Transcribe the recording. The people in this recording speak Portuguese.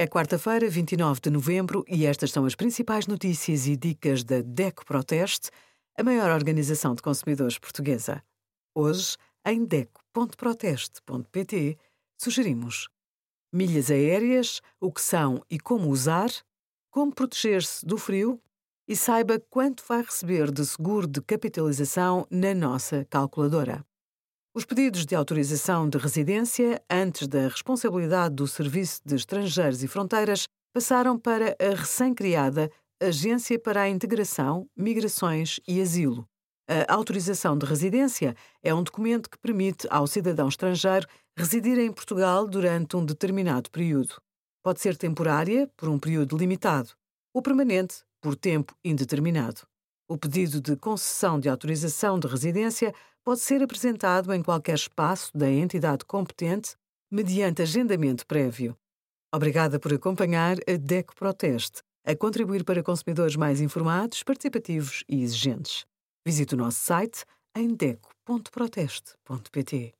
É quarta-feira, 29 de novembro, e estas são as principais notícias e dicas da DECO Proteste, a maior organização de consumidores portuguesa. Hoje, em DECO.proteste.pt, sugerimos milhas aéreas, o que são e como usar, como proteger-se do frio e saiba quanto vai receber de seguro de capitalização na nossa calculadora. Os pedidos de autorização de residência, antes da responsabilidade do Serviço de Estrangeiros e Fronteiras, passaram para a recém-criada Agência para a Integração, Migrações e Asilo. A autorização de residência é um documento que permite ao cidadão estrangeiro residir em Portugal durante um determinado período. Pode ser temporária, por um período limitado, ou permanente, por tempo indeterminado. O pedido de concessão de autorização de residência pode ser apresentado em qualquer espaço da entidade competente mediante agendamento prévio. Obrigada por acompanhar a DECO Proteste, a contribuir para consumidores mais informados, participativos e exigentes. Visite o nosso site em deco.proteste.pt.